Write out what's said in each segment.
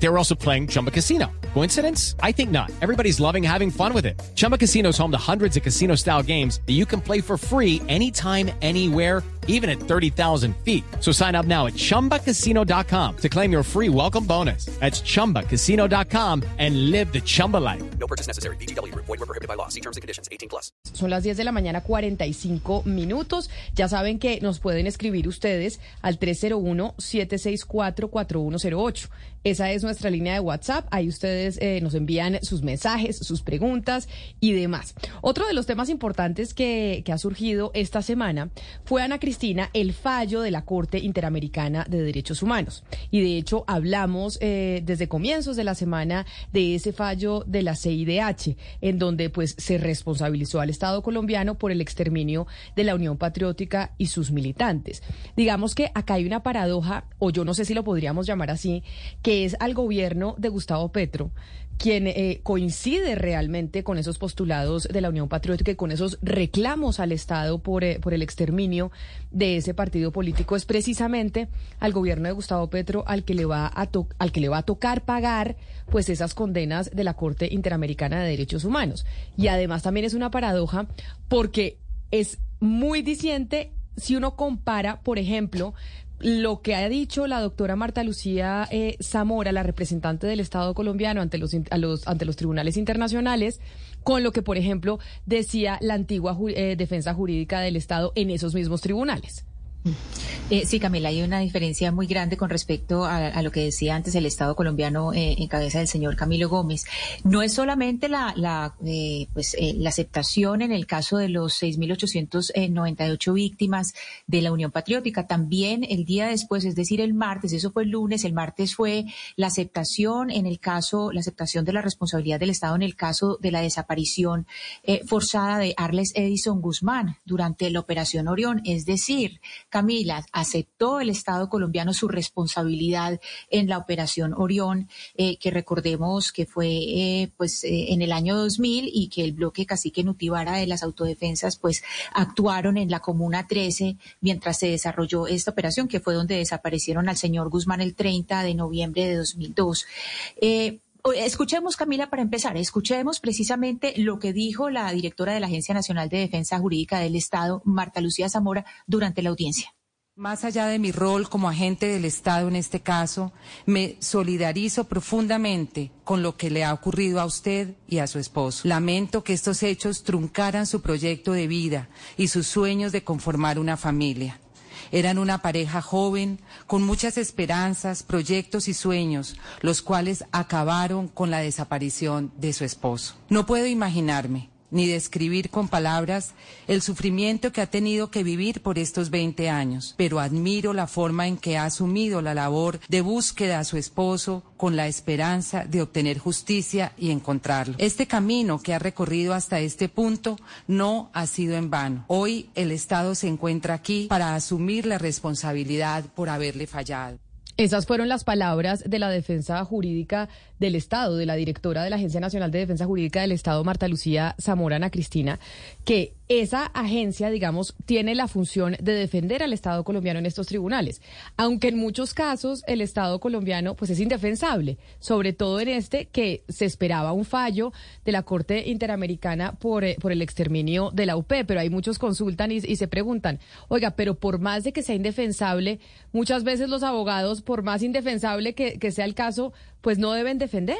They were also playing Chumba Casino. Coincidence? I think not. Everybody's loving having fun with it. Chumba Casino is home to hundreds of casino style games that you can play for free anytime, anywhere, even at 30,000 feet. So sign up now at chumbacasino.com to claim your free welcome bonus. That's chumbacasino.com and live the Chumba life. No purchase necessary. BGW. Void were prohibited by law. See terms and conditions. 18 plus. Son las 10 de la mañana, 45 minutos. Ya saben que nos pueden escribir ustedes al 301-764-4108. Esa es nuestra línea de WhatsApp. Ahí ustedes eh, nos envían sus mensajes, sus preguntas y demás. Otro de los temas importantes que, ha surgido esta semana fue, Ana Cristina, el fallo de la Corte Interamericana de Derechos Humanos. Y de hecho hablamos eh, desde comienzos de la semana de ese fallo de la CIDH, en donde pues se responsabilizó al Estado colombiano por el exterminio de la Unión Patriótica y sus militantes. Digamos que acá hay una paradoja, o yo no sé si lo podríamos llamar así, que es al gobierno de Gustavo Petro quien eh, coincide realmente con esos postulados de la Unión Patriótica y con esos reclamos al Estado por, eh, por el exterminio de ese partido político es precisamente al gobierno de Gustavo Petro al que le va a al que le va a tocar pagar pues esas condenas de la Corte Interamericana de Derechos Humanos. Y además también es una paradoja porque es muy diciente si uno compara, por ejemplo, lo que ha dicho la doctora Marta Lucía eh, Zamora, la representante del Estado colombiano ante los, a los- ante los tribunales internacionales, con lo que, por ejemplo, decía la antigua ju- eh, defensa jurídica del Estado en esos mismos tribunales. Eh, sí, Camila, hay una diferencia muy grande con respecto a, lo que decía antes el Estado colombiano eh, en cabeza del señor Camilo Gómez. No es solamente la, la, eh, pues, eh, aceptación en el caso de los 6.898 víctimas de la Unión Patriótica, también el día después, es decir, el martes, eso fue el lunes, el martes fue la aceptación en el caso, la aceptación de la responsabilidad del Estado en el caso de la desaparición forzada de Arles Edison Guzmán durante la Operación Orión, es decir, Camila, aceptó el Estado colombiano su responsabilidad en la Operación Orión, eh, que recordemos que fue eh, pues eh, en el año 2000 y que el bloque Cacique Nutibara de las autodefensas pues actuaron en la Comuna 13 mientras se desarrolló esta operación, que fue donde desaparecieron al señor Guzmán el 30 de noviembre de 2002. Eh, Escuchemos, Camila, para empezar, escuchemos precisamente lo que dijo la directora de la Agencia Nacional de Defensa Jurídica del Estado, Marta Lucía Zamora, durante la audiencia. Más allá de mi rol como agente del Estado en este caso, me solidarizo profundamente con lo que le ha ocurrido a usted y a su esposo. Lamento que estos hechos truncaran su proyecto de vida y sus sueños de conformar una familia. Eran una pareja joven, con muchas esperanzas, proyectos y sueños, los cuales acabaron con la desaparición de su esposo. No puedo imaginarme ni describir con palabras el sufrimiento que ha tenido que vivir por estos 20 años, pero admiro la forma en que ha asumido la labor de búsqueda a su esposo con la esperanza de obtener justicia y encontrarlo. Este camino que ha recorrido hasta este punto no ha sido en vano. Hoy el Estado se encuentra aquí para asumir la responsabilidad por haberle fallado. Esas fueron las palabras de la defensa jurídica del Estado, de la directora de la Agencia Nacional de Defensa Jurídica del Estado, Marta Lucía Zamorana Cristina, que esa agencia, digamos, tiene la función de defender al Estado colombiano en estos tribunales, aunque en muchos casos el Estado colombiano pues es indefensable, sobre todo en este que se esperaba un fallo de la Corte Interamericana por, eh, por el exterminio de la UP, pero hay muchos consultan y, y se preguntan, oiga, pero por más de que sea indefensable, muchas veces los abogados, por más indefensable que, que sea el caso, pues no deben defender.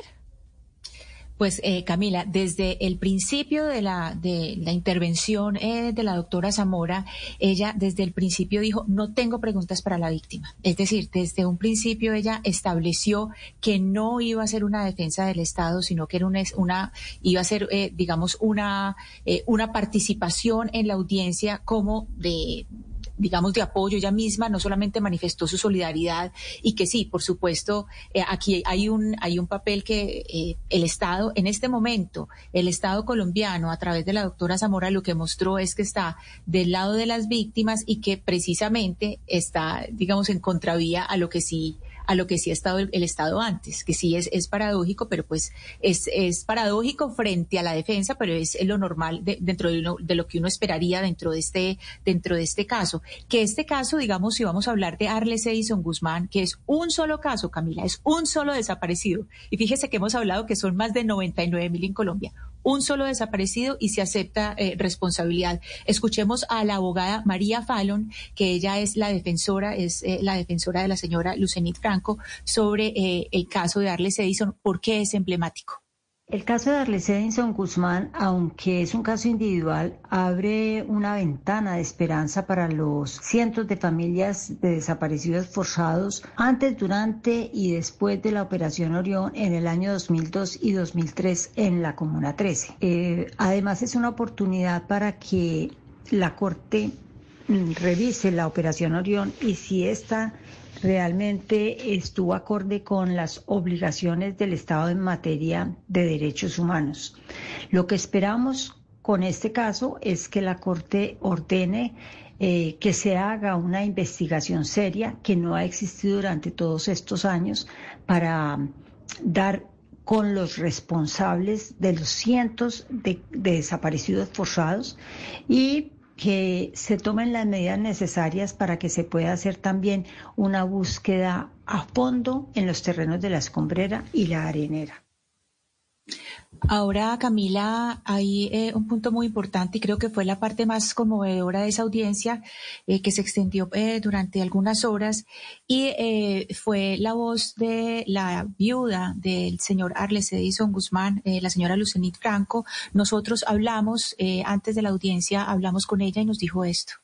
Pues eh, Camila, desde el principio de la, de la intervención eh, de la doctora Zamora, ella desde el principio dijo, no tengo preguntas para la víctima. Es decir, desde un principio ella estableció que no iba a ser una defensa del Estado, sino que era una, una iba a ser, eh, digamos, una, eh, una participación en la audiencia como de digamos, de apoyo. Ella misma no solamente manifestó su solidaridad y que sí, por supuesto, eh, aquí hay un, hay un papel que eh, el Estado, en este momento, el Estado colombiano, a través de la doctora Zamora, lo que mostró es que está del lado de las víctimas y que precisamente está, digamos, en contravía a lo que sí a lo que sí ha estado el, Estado antes, que sí es, es paradójico, pero pues es, es paradójico frente a la defensa, pero es lo normal dentro de, de, lo que uno esperaría dentro de este, dentro de este caso. Que este caso, digamos, si vamos a hablar de Arles Edison Guzmán, que es un solo caso, Camila, es un solo desaparecido. Y fíjese que hemos hablado que son más de 99 mil en Colombia un solo desaparecido y se acepta eh, responsabilidad. Escuchemos a la abogada María Fallon, que ella es la defensora, es eh, la defensora de la señora Lucenit Franco, sobre eh, el caso de Arles Edison, por qué es emblemático. El caso de Arles Edison Guzmán, aunque es un caso individual, abre una ventana de esperanza para los cientos de familias de desaparecidos forzados antes, durante y después de la Operación Orión en el año 2002 y 2003 en la Comuna 13. Eh, además, es una oportunidad para que la Corte revise la Operación Orión y si esta realmente estuvo acorde con las obligaciones del Estado en materia de derechos humanos. Lo que esperamos con este caso es que la Corte ordene eh, que se haga una investigación seria que no ha existido durante todos estos años para dar con los responsables de los cientos de desaparecidos forzados y que se tomen las medidas necesarias para que se pueda hacer también una búsqueda a fondo en los terrenos de la escombrera y la arenera. Ahora, Camila, hay eh, un punto muy importante y creo que fue la parte más conmovedora de esa audiencia eh, que se extendió eh, durante algunas horas y fue la voz de la viuda del señor Arles Edison Guzmán, la señora Lucenit Franco. Nosotros hablamos, antes de la audiencia, hablamos con ella y nos dijo esto.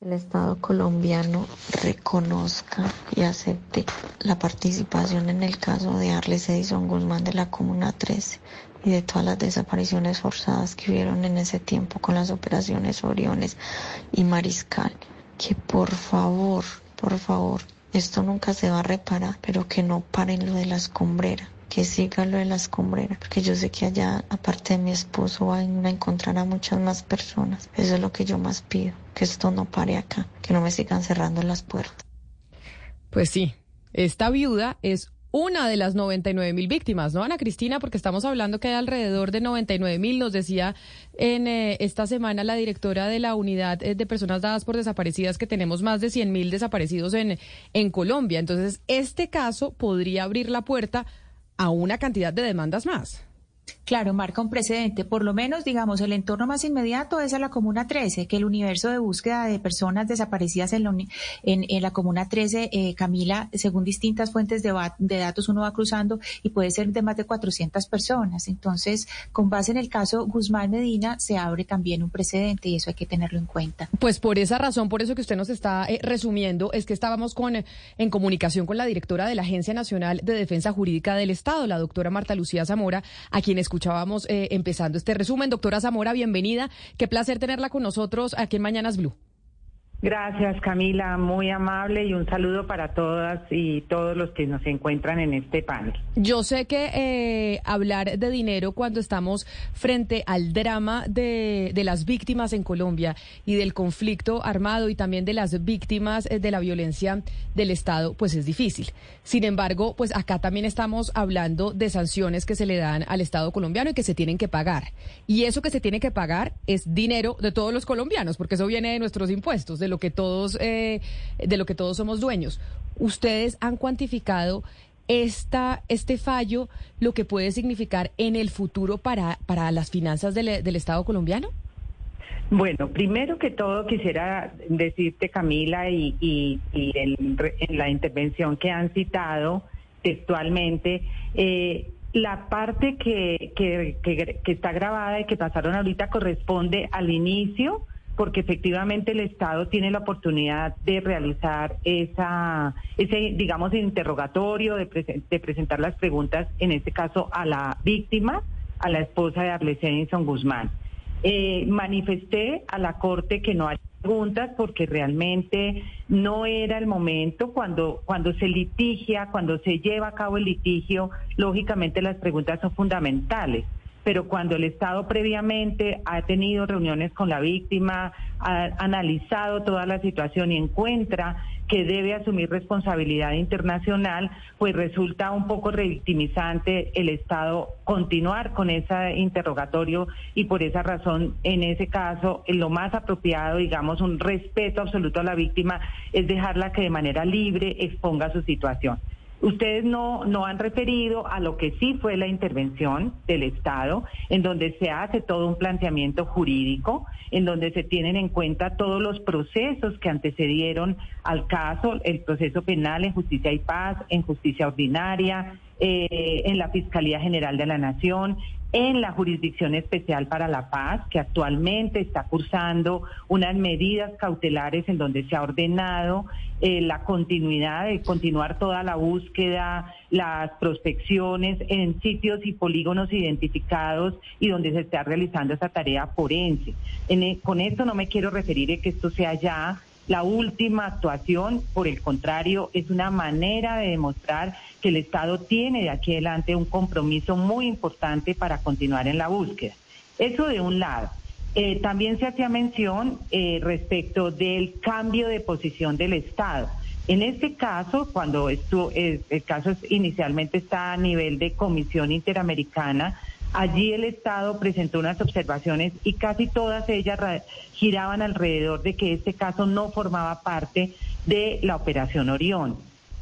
El Estado colombiano reconozca y acepte la participación en el caso de Arles Edison Guzmán de la Comuna 13 y de todas las desapariciones forzadas que hubieron en ese tiempo con las operaciones Oriones y Mariscal. Que por favor, por favor, esto nunca se va a reparar, pero que no paren lo de la escombrera que siga lo de la escombrera, porque yo sé que allá, aparte de mi esposo, van a encontrar a muchas más personas. Eso es lo que yo más pido, que esto no pare acá, que no me sigan cerrando las puertas. Pues sí, esta viuda es una de las 99 mil víctimas, ¿no, Ana Cristina? Porque estamos hablando que hay alrededor de 99 mil, nos decía en eh, esta semana la directora de la unidad eh, de personas dadas por desaparecidas que tenemos más de 100 mil desaparecidos en, en Colombia. Entonces, este caso podría abrir la puerta a una cantidad de demandas más. Claro, marca un precedente. Por lo menos, digamos, el entorno más inmediato es a la Comuna 13, que el universo de búsqueda de personas desaparecidas en, en, la Comuna 13, eh, Camila, según distintas fuentes de, datos, uno va cruzando y puede ser de más de 400 personas. Entonces, con base en el caso Guzmán Medina, se abre también un precedente y eso hay que tenerlo en cuenta. Pues por esa razón, por eso que usted nos está eh, resumiendo, es que estábamos con, en comunicación con la directora de la Agencia Nacional de Defensa Jurídica del Estado, la doctora Marta Lucía Zamora, a escuchábamos eh, empezando este resumen. Doctora Zamora, bienvenida. Qué placer tenerla con nosotros aquí en Mañanas Blue. Gracias, Camila, muy amable y un saludo para todas y todos los que nos encuentran en este panel. Yo sé que eh, hablar de dinero cuando estamos frente al drama de, de, las víctimas en Colombia y del conflicto armado y también de las víctimas eh, de la violencia del Estado, pues es difícil. Sin embargo, pues acá también estamos hablando de sanciones que se le dan al Estado colombiano y que se tienen que pagar. Y eso que se tiene que pagar es dinero de todos los colombianos, porque eso viene de nuestros impuestos, de lo que todos, eh, de lo que todos somos dueños. ¿Ustedes han cuantificado esta, este fallo, lo que puede significar en el futuro para, para las finanzas del, del Estado colombiano? Bueno, primero que todo quisiera decirte, Camila, y, y, en, la intervención que han citado textualmente, eh, la parte que, que, que, está grabada y que pasaron ahorita corresponde al inicio porque efectivamente el Estado tiene la oportunidad de realizar esa, ese, digamos, interrogatorio, de, presentar las preguntas, en este caso a la víctima, a la esposa de Arles Edison Guzmán. Eh, manifesté a la Corte que no hay preguntas porque realmente no era el momento cuando cuando se litigia, cuando se lleva a cabo el litigio, lógicamente las preguntas son fundamentales pero cuando el Estado previamente ha tenido reuniones con la víctima, ha analizado toda la situación y encuentra que debe asumir responsabilidad internacional, pues resulta un poco revictimizante el Estado continuar con ese interrogatorio y por esa razón, en ese caso, lo más apropiado, digamos, un respeto absoluto a la víctima es dejarla que de manera libre exponga su situación. Ustedes no, no han referido a lo que sí fue la intervención del Estado, en donde se hace todo un planteamiento jurídico, en donde se tienen en cuenta todos los procesos que antecedieron al caso, el proceso penal en justicia y paz, en justicia ordinaria, eh, en la Fiscalía General de la Nación, en la Jurisdicción Especial para la Paz, que actualmente está cursando unas medidas cautelares en donde se ha ordenado eh, la continuidad de continuar toda la búsqueda, las prospecciones en sitios y polígonos identificados y donde se está realizando esa tarea forense. E, con esto no me quiero referir a que esto sea ya la última actuación, por el contrario, es una manera de demostrar que el Estado tiene de aquí adelante un compromiso muy importante para continuar en la búsqueda. Eso de un lado. Eh, también se hacía mención eh, respecto del cambio de posición del Estado. En este caso, cuando esto, eh, el caso inicialmente está a nivel de Comisión Interamericana, Allí el Estado presentó unas observaciones y casi todas ellas giraban alrededor de que este caso no formaba parte de la Operación Orión.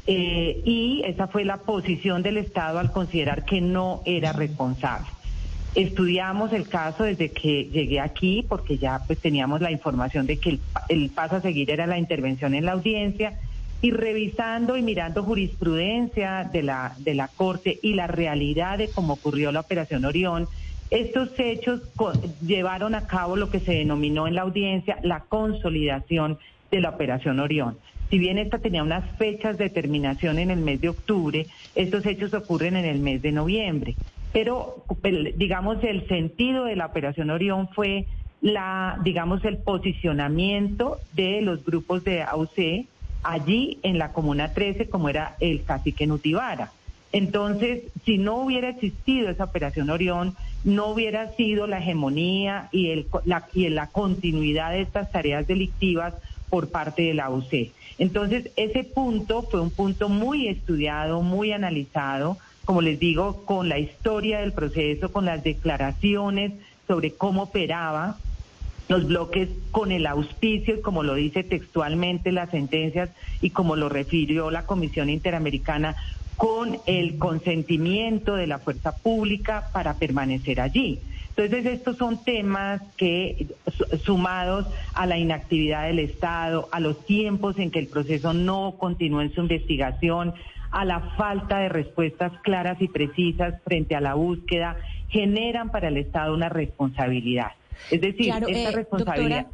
Eh, y esa fue la posición del Estado al considerar que no era responsable. Estudiamos el caso desde que llegué aquí porque ya pues teníamos la información de que el, el paso a seguir era la intervención en la audiencia y revisando y mirando jurisprudencia de la, de la Corte y la realidad de cómo ocurrió la Operación Orión, estos hechos llevaron a cabo lo que se denominó en la audiencia la consolidación de la Operación Orión. Si bien esta tenía unas fechas de terminación en el mes de octubre, estos hechos ocurren en el mes de noviembre. Pero, digamos, el sentido de la Operación Orión fue la, digamos, el posicionamiento de los grupos de AUC allí en la Comuna 13 como era el cacique Nutibara. Entonces, si no hubiera existido esa operación Orión, no hubiera sido la hegemonía y, el, la, y la continuidad de estas tareas delictivas por parte de la UC. Entonces, ese punto fue un punto muy estudiado, muy analizado, como les digo, con la historia del proceso, con las declaraciones sobre cómo operaba los bloques con el auspicio, como lo dice textualmente las sentencias y como lo refirió la Comisión Interamericana, con el consentimiento de la fuerza pública para permanecer allí. Entonces, estos son temas que, sumados a la inactividad del Estado, a los tiempos en que el proceso no continúa en su investigación, a la falta de respuestas claras y precisas frente a la búsqueda, generan para el Estado una responsabilidad. Es decir, esta eh, responsabilidad.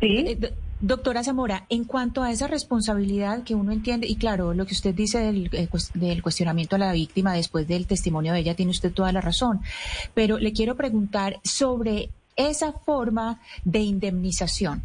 Eh, doctora, Zamora, en cuanto a esa responsabilidad que uno entiende, y claro, lo que usted dice del, eh, del, cuestionamiento a la víctima después del testimonio de ella, tiene usted toda la razón, pero le quiero preguntar sobre esa forma de indemnización.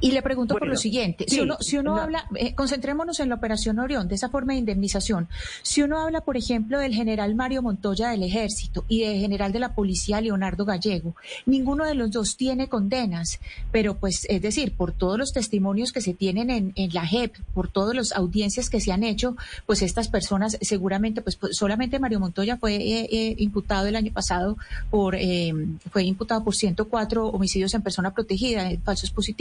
Y le pregunto por lo siguiente, si uno, si uno habla, eh, concentrémonos en la operación Orión, de esa forma de indemnización, si uno habla, por ejemplo, del general Mario Montoya del Ejército y del general de la Policía Leonardo Gallego, ninguno de los dos tiene condenas, pero pues es decir, por todos los testimonios que se tienen en, en la JEP, por todas las audiencias que se han hecho, pues estas personas seguramente, pues, pues solamente Mario Montoya fue eh, eh, imputado el año pasado por, fue imputado por 104 homicidios en persona protegida, falsos positivos.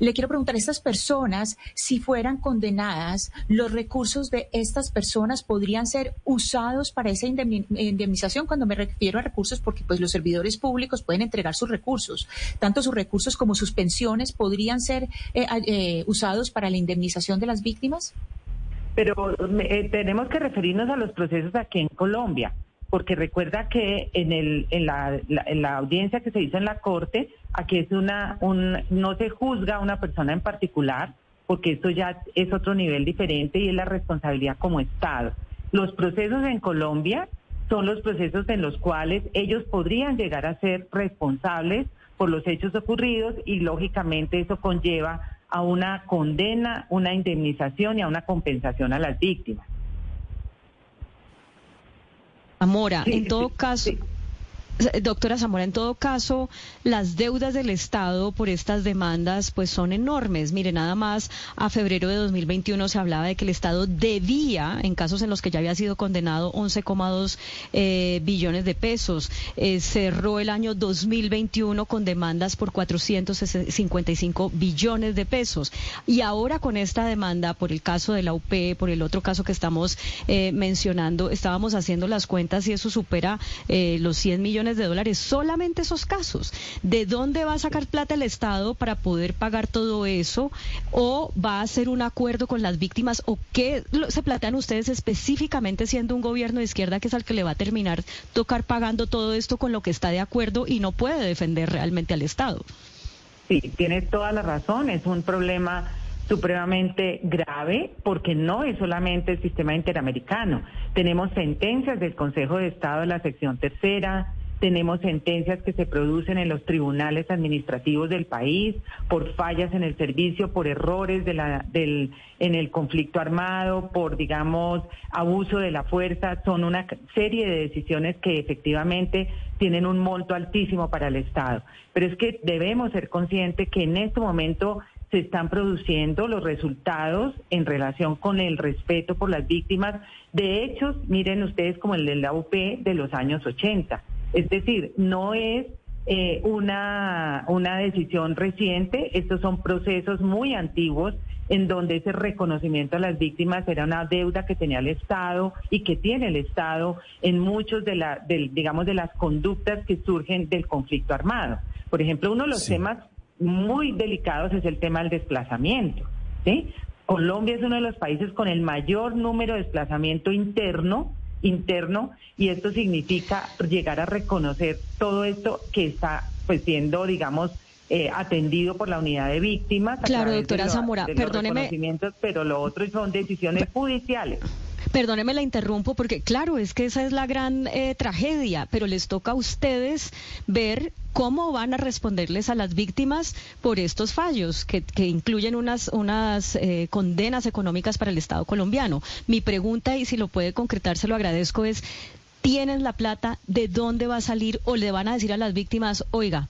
Le quiero preguntar a estas personas, si fueran condenadas, los recursos de estas personas podrían ser usados para esa indemnización. Cuando me refiero a recursos, porque pues los servidores públicos pueden entregar sus recursos, tanto sus recursos como sus pensiones podrían ser eh, eh, usados para la indemnización de las víctimas. Pero eh, tenemos que referirnos a los procesos aquí en Colombia porque recuerda que en, la, en la audiencia que se hizo en la Corte, aquí es una, un, no se juzga a una persona en particular, porque esto ya es otro nivel diferente y es la responsabilidad como Estado. Los procesos en Colombia son los procesos en los cuales ellos podrían llegar a ser responsables por los hechos ocurridos y lógicamente eso conlleva a una condena, una indemnización y a una compensación a las víctimas. Mora, en todo caso, Doctora Zamora, en todo caso, las deudas del Estado por estas demandas pues son enormes. Mire, nada más a febrero de 2021 se hablaba de que el Estado debía, en casos en los que ya había sido condenado, 11,2 eh, billones de pesos. Eh, cerró el año 2021 con demandas por 455 billones de pesos. Y ahora con esta demanda por el caso de la UP, por el otro caso que estamos eh, mencionando, estábamos haciendo las cuentas y eso supera los 100 millones de dólares, solamente esos casos. ¿De dónde va a sacar plata el Estado para poder pagar todo eso? ¿O va a hacer un acuerdo con las víctimas? ¿O qué se plantean ustedes específicamente siendo un gobierno de izquierda que es al que le va a terminar tocar pagando todo esto con lo que está de acuerdo y no puede defender realmente al Estado? Sí, tienes toda la razón. Es un problema supremamente grave porque no es solamente el sistema interamericano. Tenemos sentencias del Consejo de Estado de la sección tercera, tenemos sentencias que se producen en los tribunales administrativos del país por fallas en el servicio, por errores en el conflicto armado, por, digamos, abuso de la fuerza. Son una serie de decisiones que efectivamente tienen un monto altísimo para el Estado. Pero es que debemos ser conscientes que en este momento se están produciendo los resultados en relación con el respeto por las víctimas de hechos, miren ustedes como el de la UP de los años 80 es decir, no es eh, una, una decisión reciente, estos son procesos muy antiguos en donde ese reconocimiento a las víctimas era una deuda que tenía el Estado y que tiene el Estado en muchos de la, digamos, de las conductas que surgen del conflicto armado. Por ejemplo, uno de los temas muy delicados es el tema del desplazamiento. ¿sí? Colombia es uno de los países con el mayor número de desplazamiento interno interno y esto significa llegar a reconocer todo esto que está pues siendo, digamos, eh, atendido por la unidad de víctimas. Claro, doctora Zamora, perdóneme. Pero lo otro son decisiones judiciales. Perdóneme la interrumpo porque claro, es que esa es la gran eh, tragedia, pero les toca a ustedes ver cómo van a responderles a las víctimas por estos fallos que, incluyen unas, unas eh, condenas económicas para el Estado colombiano. Mi pregunta, y si lo puede concretar, se lo agradezco, es, ¿tienen la plata? ¿De dónde va a salir? ¿O le van a decir a las víctimas, oiga,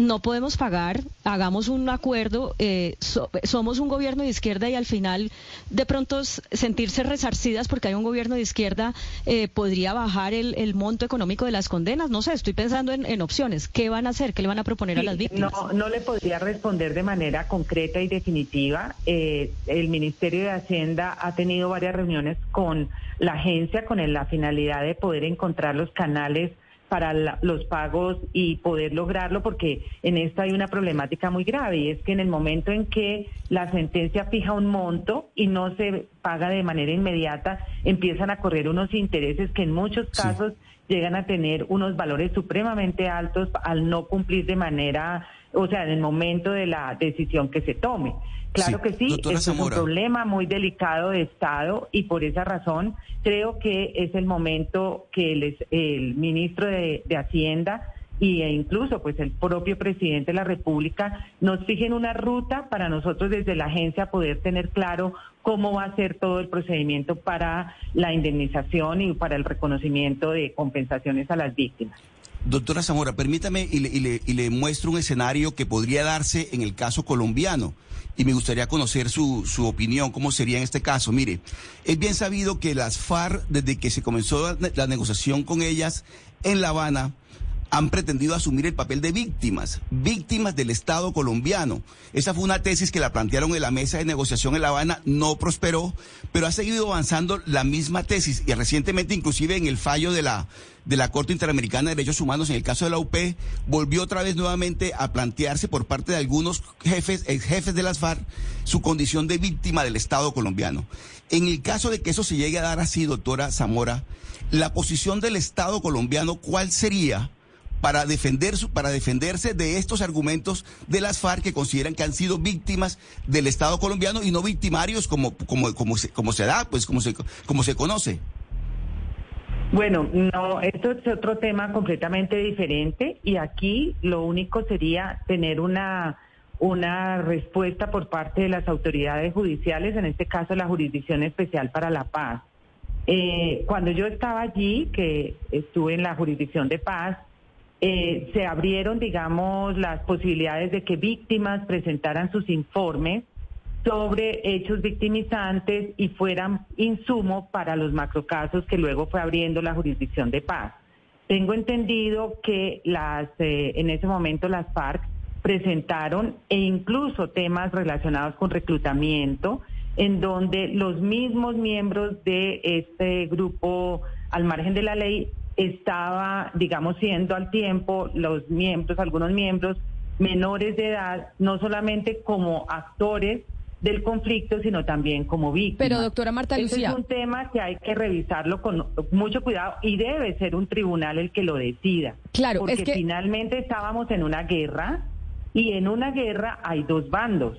no podemos pagar, hagamos un acuerdo, eh, somos un gobierno de izquierda y al final de pronto sentirse resarcidas porque hay un gobierno de izquierda eh, podría bajar el, monto económico de las condenas. No sé, estoy pensando en, opciones. ¿Qué van a hacer? ¿Qué le van a proponer a las víctimas? No, no le podría responder de manera concreta y definitiva. Eh, el Ministerio de Hacienda ha tenido varias reuniones con la agencia con la finalidad de poder encontrar los canales para los pagos y poder lograrlo, porque en esto hay una problemática muy grave y es que en el momento en que la sentencia fija un monto y no se paga de manera inmediata, empiezan a correr unos intereses que en muchos casos llegan a tener unos valores supremamente altos al no cumplir de manera, o sea, en el momento de la decisión que se tome. Claro que sí, es un problema muy delicado de Estado y por esa razón creo que es el momento que el, el ministro de, Hacienda e incluso pues el propio presidente de la República nos fijen una ruta para nosotros desde la agencia poder tener claro cómo va a ser todo el procedimiento para la indemnización y para el reconocimiento de compensaciones a las víctimas. Doctora Zamora, permítame y le, muestro un escenario que podría darse en el caso colombiano y me gustaría conocer su, su opinión, cómo sería en este caso. Mire, es bien sabido que las FARC, desde que se comenzó la negociación con ellas en La Habana, han pretendido asumir el papel de víctimas, víctimas del Estado colombiano. Esa fue una tesis que la plantearon en la mesa de negociación en La Habana, no prosperó, pero ha seguido avanzando la misma tesis y recientemente inclusive en el fallo de la de la Corte Interamericana de Derechos Humanos en el caso de la UP volvió otra vez nuevamente a plantearse por parte de algunos jefes ex jefes de las FARC su condición de víctima del Estado colombiano. En el caso de que eso se llegue a dar así, doctora Zamora, la posición del Estado colombiano, ¿cuál sería? Para defender para defenderse de estos argumentos de las FARC que consideran que han sido víctimas del Estado colombiano y no victimarios como como como se, como se da, pues como se como se conoce. Bueno, no, esto es otro tema completamente diferente y aquí lo único sería tener una una respuesta por parte de las autoridades judiciales, en este caso la Jurisdicción Especial para la Paz. Eh, cuando yo estaba allí, que estuve en la Jurisdicción de Paz, eh, se abrieron, digamos, las posibilidades de que víctimas presentaran sus informes sobre hechos victimizantes y fueran insumo para los macrocasos que luego fue abriendo la jurisdicción de paz. Tengo entendido que las, eh, en ese momento las FARC presentaron e incluso temas relacionados con reclutamiento, en donde los mismos miembros de este grupo al margen de la ley estaba, digamos, siendo al tiempo los miembros, algunos miembros menores de edad, no solamente como actores del conflicto, sino también como víctimas. Pero doctora Marta Lucía. es un tema que hay que revisarlo con mucho cuidado y debe ser un tribunal el que lo decida. Claro, porque es que finalmente estábamos en una guerra y en una guerra hay dos bandos.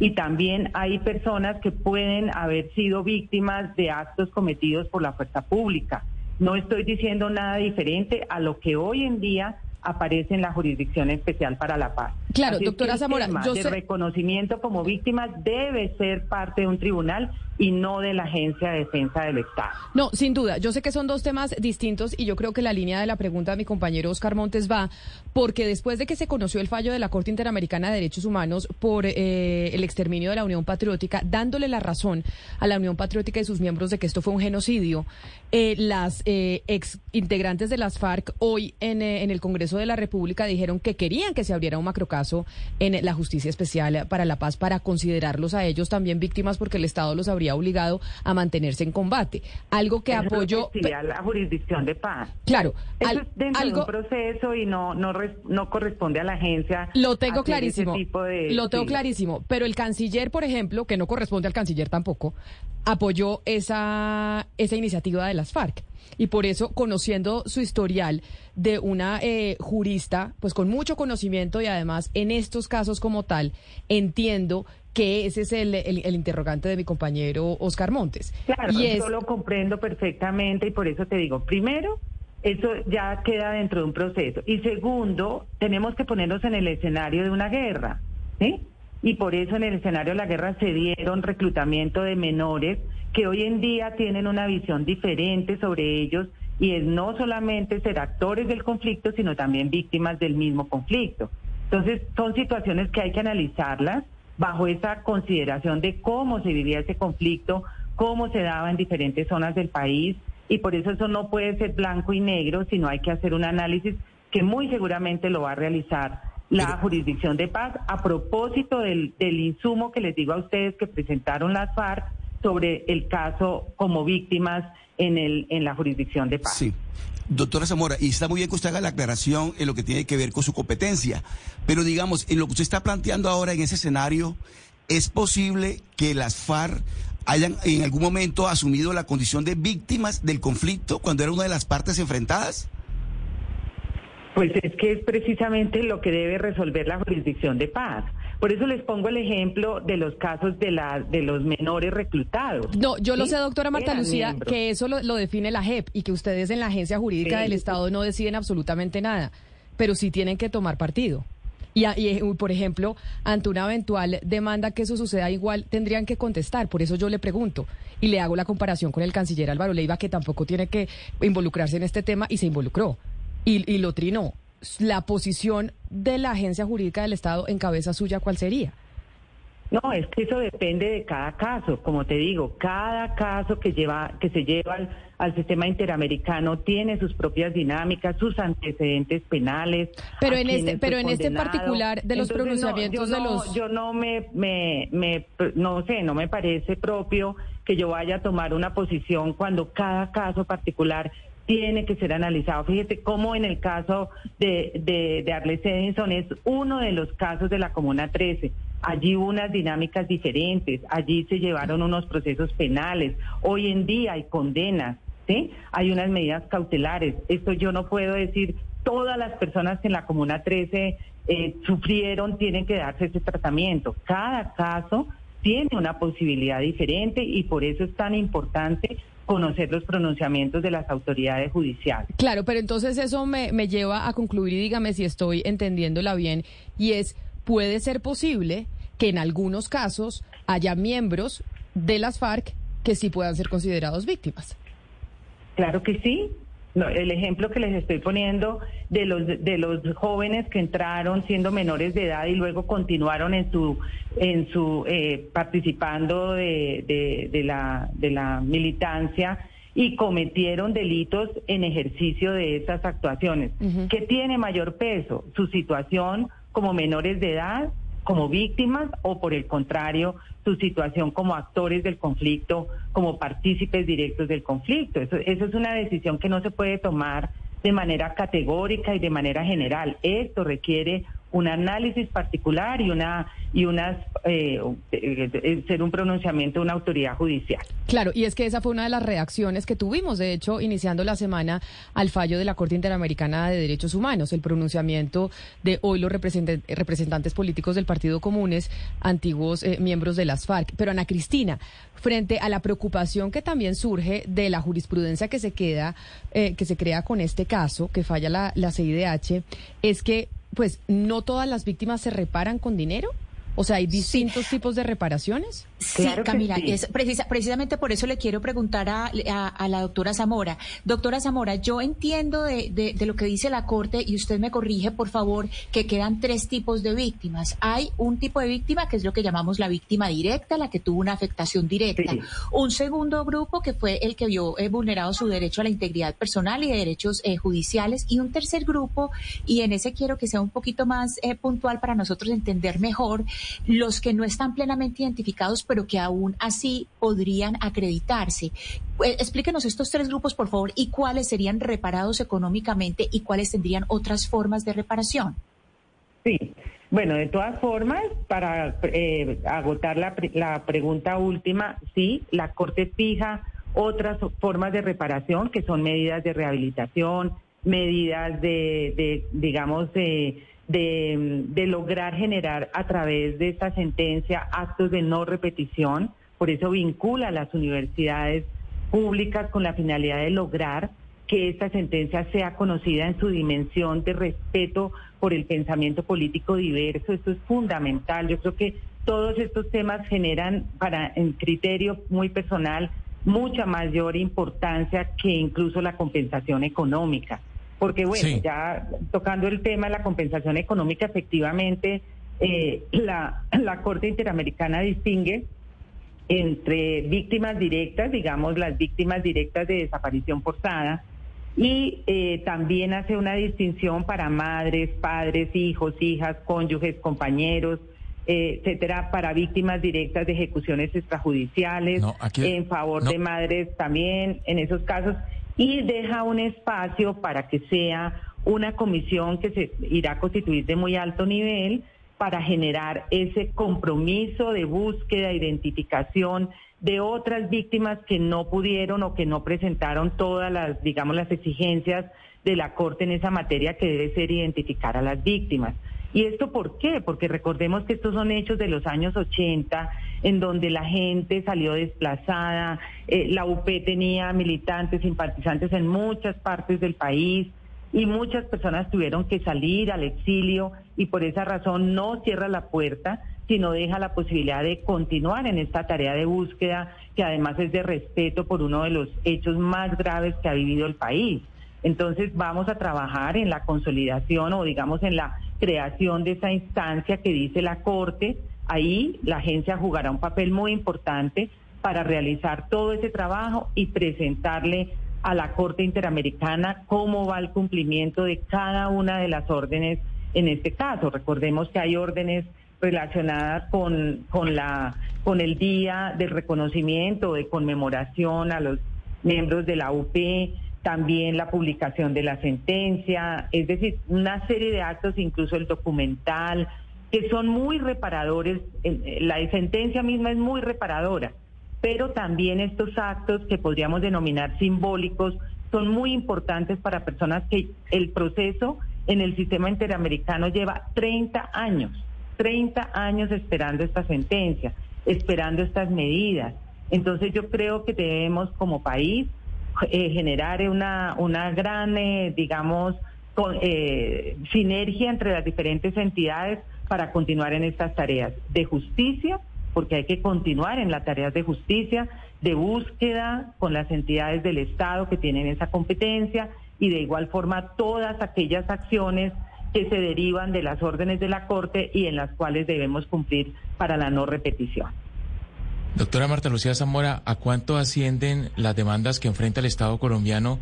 Y también hay personas que pueden haber sido víctimas de actos cometidos por la fuerza pública. No estoy diciendo nada diferente a lo que hoy en día aparece en la Jurisdicción Especial para la Paz. Claro, Así es doctora que el Zamora, tema yo de sé- reconocimiento como víctimas debe ser parte de un tribunal y no de la Agencia de Defensa del Estado. No, sin duda. Yo sé que son dos temas distintos y yo creo que la línea de la pregunta de mi compañero Oscar Montes va porque después de que se conoció el fallo de la Corte Interamericana de Derechos Humanos por eh, el exterminio de la Unión Patriótica, dándole la razón a la Unión Patriótica y sus miembros de que esto fue un genocidio, eh, las eh, ex integrantes de las FARC hoy en, eh, en el Congreso de la República dijeron que querían que se abriera un macrocaso en la Justicia Especial para la Paz para considerarlos a ellos también víctimas porque el Estado los habría obligado a mantenerse en combate. Algo que apoyó... la jurisdicción de paz. Claro, Eso al- es dentro algo- de un proceso y no no no corresponde a la agencia. Lo tengo clarísimo. de- Lo tengo sí. clarísimo. Pero el canciller, por ejemplo, que no corresponde al canciller tampoco, apoyó esa, esa iniciativa de las FARC. Y por eso, conociendo su historial de una eh, jurista, pues con mucho conocimiento y además en estos casos como tal, entiendo que ese es el, el- el interrogante de mi compañero Oscar Montes. Claro, y es, yo lo comprendo perfectamente y por eso te digo, primero, eso ya queda dentro de un proceso. Y segundo, tenemos que ponernos en el escenario de una guerra, ¿sí? Y por eso en el escenario de la guerra se dieron reclutamiento de menores que hoy en día tienen una visión diferente sobre ellos y es no solamente ser actores del conflicto, sino también víctimas del mismo conflicto. Entonces, son situaciones que hay que analizarlas bajo esa consideración de cómo se vivía ese conflicto, cómo se daba en diferentes zonas del país, y por eso eso no puede ser blanco y negro, sino hay que hacer un análisis que muy seguramente lo va a realizar la jurisdicción de paz a propósito del, del insumo que les digo a ustedes que presentaron las FARC sobre el caso como víctimas en, el, en la jurisdicción de paz. Sí. Doctora Zamora, y está muy bien que usted haga la aclaración en lo que tiene que ver con su competencia, pero digamos, en lo que usted está planteando ahora en ese escenario, ¿es posible que las FARC hayan en algún momento asumido la condición de víctimas del conflicto cuando era una de las partes enfrentadas? Pues es que es precisamente lo que debe resolver la jurisdicción de paz. Por eso les pongo el ejemplo de los casos de, la, de los menores reclutados. No, yo lo sé, doctora Marta Eran Lucía, miembros. que eso lo, lo define la JEP y que ustedes en la Agencia Jurídica Sí. del Estado no deciden absolutamente nada, pero sí tienen que tomar partido. Y, y, eh, por ejemplo, ante una eventual demanda que eso suceda igual, tendrían que contestar. Por eso yo le pregunto y le hago la comparación con el canciller Álvaro Leiva, que tampoco tiene que involucrarse en este tema y se involucró y, y lo trinó. La posición de la Agencia Jurídica del Estado en cabeza suya, ¿cuál sería? No, es que eso depende de cada caso, como te digo, cada caso que lleva que se lleva al, al sistema interamericano tiene sus propias dinámicas, sus antecedentes penales. Pero en este- pero en este particular de los Entonces, no, pronunciamientos yo de no- los- yo no me, me, me no sé, no me parece propio que yo vaya a tomar una posición cuando cada caso particular tiene que ser analizado. Fíjate cómo en el caso de, de, de Arles Edinson es uno de los casos de la Comuna 13. Allí hubo unas dinámicas diferentes, allí se llevaron unos procesos penales, hoy en día hay condenas, ¿sí? Hay unas medidas cautelares. Esto yo no puedo decir, todas las personas que en la Comuna 13 eh, sufrieron tienen que darse ese tratamiento. Cada caso tiene una posibilidad diferente y por eso es tan importante conocer los pronunciamientos de las autoridades judiciales. Claro, pero entonces eso me, me lleva a concluir y dígame si estoy entendiéndola bien, y es, puede ser posible que en algunos casos haya miembros de las FARC que sí puedan ser considerados víctimas. Claro que sí, No, el ejemplo que les estoy poniendo de los de los jóvenes que entraron siendo menores de edad y luego continuaron en su en su eh, participando de, de, de la de la militancia y cometieron delitos en ejercicio de esas actuaciones. ¿Qué tiene mayor peso? Su situación como menores de edad, como víctimas o por el contrario, su situación como actores del conflicto, como partícipes directos del conflicto. Eso, eso es una decisión que no se puede tomar de manera categórica y de manera general. Esto requiere un análisis particular y una y unas eh, eh, ser un pronunciamiento de una autoridad judicial. Claro, y es que esa fue una de las reacciones que tuvimos, de hecho, iniciando la semana al fallo de la Corte Interamericana de Derechos Humanos, el pronunciamiento de hoy los representantes políticos del Partido Comunes, antiguos eh, miembros de las FARC. Pero Ana Cristina, frente a la preocupación que también surge de la jurisprudencia que se queda, que se crea con este caso, que falla la, la CIDH, es que pues no todas las víctimas se reparan con dinero. O sea, hay distintos tipos de reparaciones. Sí, Camila, es precisa, precisamente por eso le quiero preguntar a, a, la doctora Zamora. Doctora Zamora, yo entiendo de, de, lo que dice la Corte, y usted me corrige, por favor, que quedan tres tipos de víctimas. Hay un tipo de víctima que es lo que llamamos la víctima directa, la que tuvo una afectación directa. Un segundo grupo que fue el que vio eh, vulnerado su derecho a la integridad personal y de derechos eh, judiciales. Y un tercer grupo, y en ese quiero que sea un poquito más eh, puntual para nosotros entender mejor, los que no están plenamente identificados pero que aún así podrían acreditarse. Eh, explíquenos estos tres grupos, por favor, y cuáles serían reparados económicamente y cuáles tendrían otras formas de reparación. Sí, bueno, de todas formas, para eh, agotar la, la pregunta última, sí, la Corte fija otras formas de reparación que son medidas de rehabilitación, medidas de, de digamos, de de, lograr generar a través de esta sentencia actos de no repetición. Por eso vincula a las universidades públicas con la finalidad de lograr que esta sentencia sea conocida en su dimensión de respeto por el pensamiento político diverso. Esto es fundamental. Yo creo que todos estos temas generan, para en criterio muy personal, mucha mayor importancia que incluso la compensación económica porque bueno, ya tocando el tema de la compensación económica, efectivamente, eh, la, la Corte Interamericana distingue entre víctimas directas, digamos las víctimas directas de desaparición forzada, y eh, también hace una distinción para madres, padres, hijos, hijas, cónyuges, compañeros, eh, etcétera, para víctimas directas de ejecuciones extrajudiciales, en favor de madres también, en esos casos y deja un espacio para que sea una comisión que se irá a constituir de muy alto nivel para generar ese compromiso de búsqueda, identificación de otras víctimas que no pudieron o que no presentaron todas las, digamos, las exigencias de la Corte en esa materia que debe ser identificar a las víctimas. ¿Y esto por qué? Porque recordemos que estos son hechos de los años 80, en donde la gente salió desplazada, eh, la UP tenía militantes, simpatizantes en muchas partes del país y muchas personas tuvieron que salir al exilio y por esa razón no cierra la puerta, sino deja la posibilidad de continuar en esta tarea de búsqueda que además es de respeto por uno de los hechos más graves que ha vivido el país. Entonces vamos a trabajar en la consolidación o digamos en la creación de esa instancia que dice la Corte. Ahí la agencia jugará un papel muy importante para realizar todo ese trabajo y presentarle a la Corte Interamericana cómo va el cumplimiento de cada una de las órdenes en este caso. Recordemos que hay órdenes relacionadas con, con, la, con el día del reconocimiento, de conmemoración a los miembros de la UP, también la publicación de la sentencia, es decir, una serie de actos, incluso el documental, que son muy reparadores. La sentencia misma es muy reparadora, pero también estos actos que podríamos denominar simbólicos son muy importantes para personas que el proceso en el sistema interamericano lleva 30 años, 30 años esperando esta sentencia, esperando estas medidas. Entonces yo creo que debemos como país eh, generar una, una gran, eh, digamos, eh, sinergia entre las diferentes entidades para continuar en estas tareas de justicia, porque hay que continuar en las tareas de justicia, de búsqueda con las entidades del Estado que tienen esa competencia y de igual forma todas aquellas acciones que se derivan de las órdenes de la Corte y en las cuales debemos cumplir para la no repetición. Doctora Marta Lucía Zamora, ¿a cuánto ascienden las demandas que enfrenta el Estado colombiano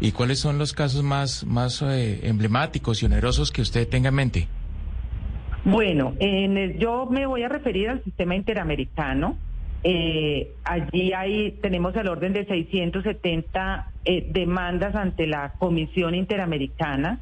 y cuáles son los casos más, más eh, emblemáticos y onerosos que usted tenga en mente? Bueno, en yo me voy a referir al sistema interamericano. Eh, allí hay, tenemos el orden de 670 eh, demandas ante la Comisión Interamericana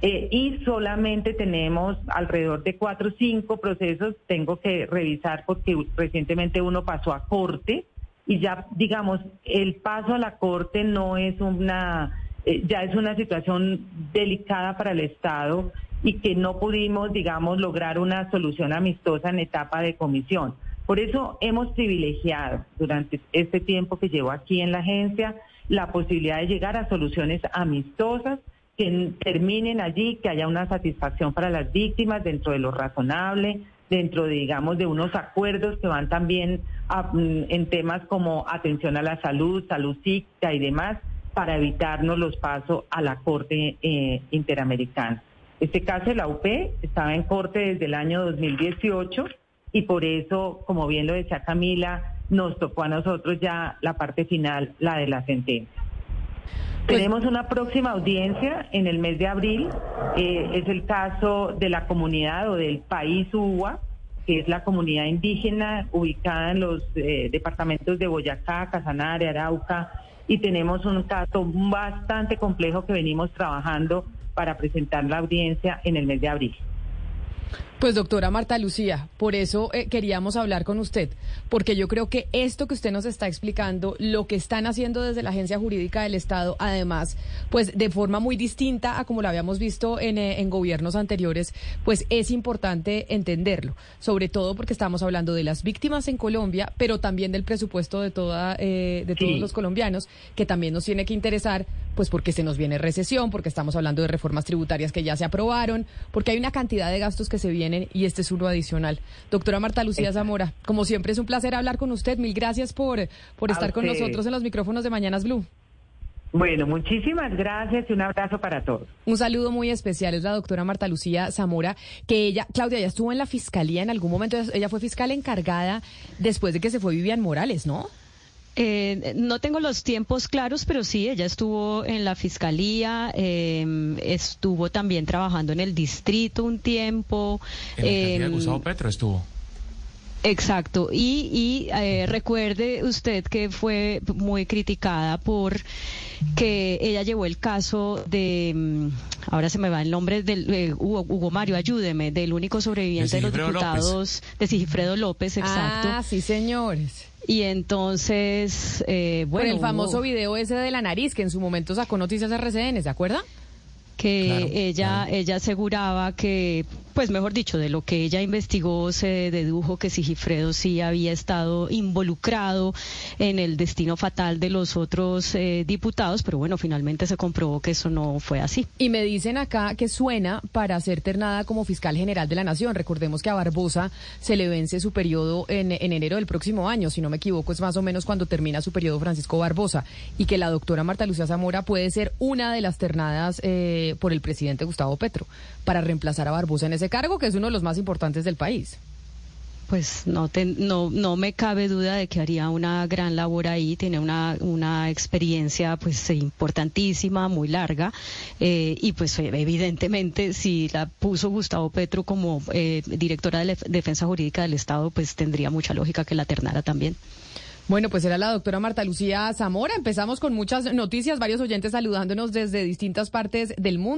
eh, y solamente tenemos alrededor de cuatro o cinco procesos. Tengo que revisar porque recientemente uno pasó a corte y ya, digamos, el paso a la corte no es una, eh, ya es una situación delicada para el Estado y que no pudimos, digamos, lograr una solución amistosa en etapa de comisión. Por eso hemos privilegiado durante este tiempo que llevo aquí en la agencia la posibilidad de llegar a soluciones amistosas que terminen allí, que haya una satisfacción para las víctimas dentro de lo razonable, dentro de, digamos, de unos acuerdos que van también mm, en temas como atención a la salud, salud psíquica y demás, para evitarnos los pasos a la Corte eh, Interamericana. Este caso de la UP estaba en corte desde el año 2018 y por eso, como bien lo decía Camila, nos tocó a nosotros ya la parte final, la de la sentencia. Pues Tenemos una próxima audiencia en el mes de abril. Eh, es el caso de la comunidad o del país UBA, que es la comunidad indígena ubicada en los eh, departamentos de Boyacá, Casanare, Arauca. Y tenemos un caso bastante complejo que venimos trabajando para presentar la audiencia en el mes de abril. Pues doctora Marta Lucía, por eso eh, queríamos hablar con usted, porque yo creo que esto que usted nos está explicando, lo que están haciendo desde la Agencia Jurídica del Estado, además, pues de forma muy distinta a como lo habíamos visto en, eh, en gobiernos anteriores, pues es importante entenderlo, sobre todo porque estamos hablando de las víctimas en Colombia, pero también del presupuesto de, toda, eh, de todos los colombianos, que también nos tiene que interesar, pues porque se nos viene recesión, porque estamos hablando de reformas tributarias que ya se aprobaron, porque hay una cantidad de gastos que se vienen y este es uno adicional. Doctora Marta Lucía Zamora, como siempre es un placer hablar con usted. Mil gracias por, por estar con nosotros en los micrófonos de Mañanas Blue. Bueno, muchísimas gracias y un abrazo para todos. Un saludo muy especial es la doctora Marta Lucía Zamora, que ella, Claudia, ya estuvo en la fiscalía en algún momento, ella fue fiscal encargada después de que se fue Vivian Morales, ¿no? Eh, no tengo los tiempos claros, pero sí, ella estuvo en la fiscalía, em, estuvo también trabajando en el distrito un tiempo. En la Gustavo Petro estuvo. Exacto, y, y eh, recuerde usted que fue muy criticada por que ella llevó el caso de, mm, ahora se me va el nombre del eh, Hugo, Mario, ayúdeme, del único sobreviviente de, los diputados de Sigifredo López, exacto. Ah, sí, señores. Y entonces, eh, bueno. el famoso video ese de la nariz que en su momento sacó noticias RCN, ¿se acuerda? que ella ella aseguraba que pues mejor dicho, de lo que ella investigó se dedujo que Sigifredo sí había estado involucrado en el destino fatal de los otros eh, diputados, pero bueno, finalmente se comprobó que eso no fue así. Y me dicen acá que suena para ser ternada como fiscal general de la Nación. Recordemos que a Barbosa se le vence su periodo en, enero del próximo año, si no me equivoco, es más o menos cuando termina su periodo Francisco Barbosa, y que la doctora Marta Lucía Zamora puede ser una de las ternadas eh, por el presidente Gustavo Petro para reemplazar a Barbosa en ese cargo, que es uno de los más importantes del país. Pues no, no, no me cabe duda de que haría una gran labor ahí, tiene una, una experiencia pues importantísima, muy larga, eh, y pues evidentemente si la puso Gustavo Petro como eh, directora de la Defensa Jurídica del Estado, pues tendría mucha lógica que la ternara también. Bueno, pues era la doctora Marta Lucía Zamora. Empezamos con muchas noticias, varios oyentes saludándonos desde distintas partes del mundo.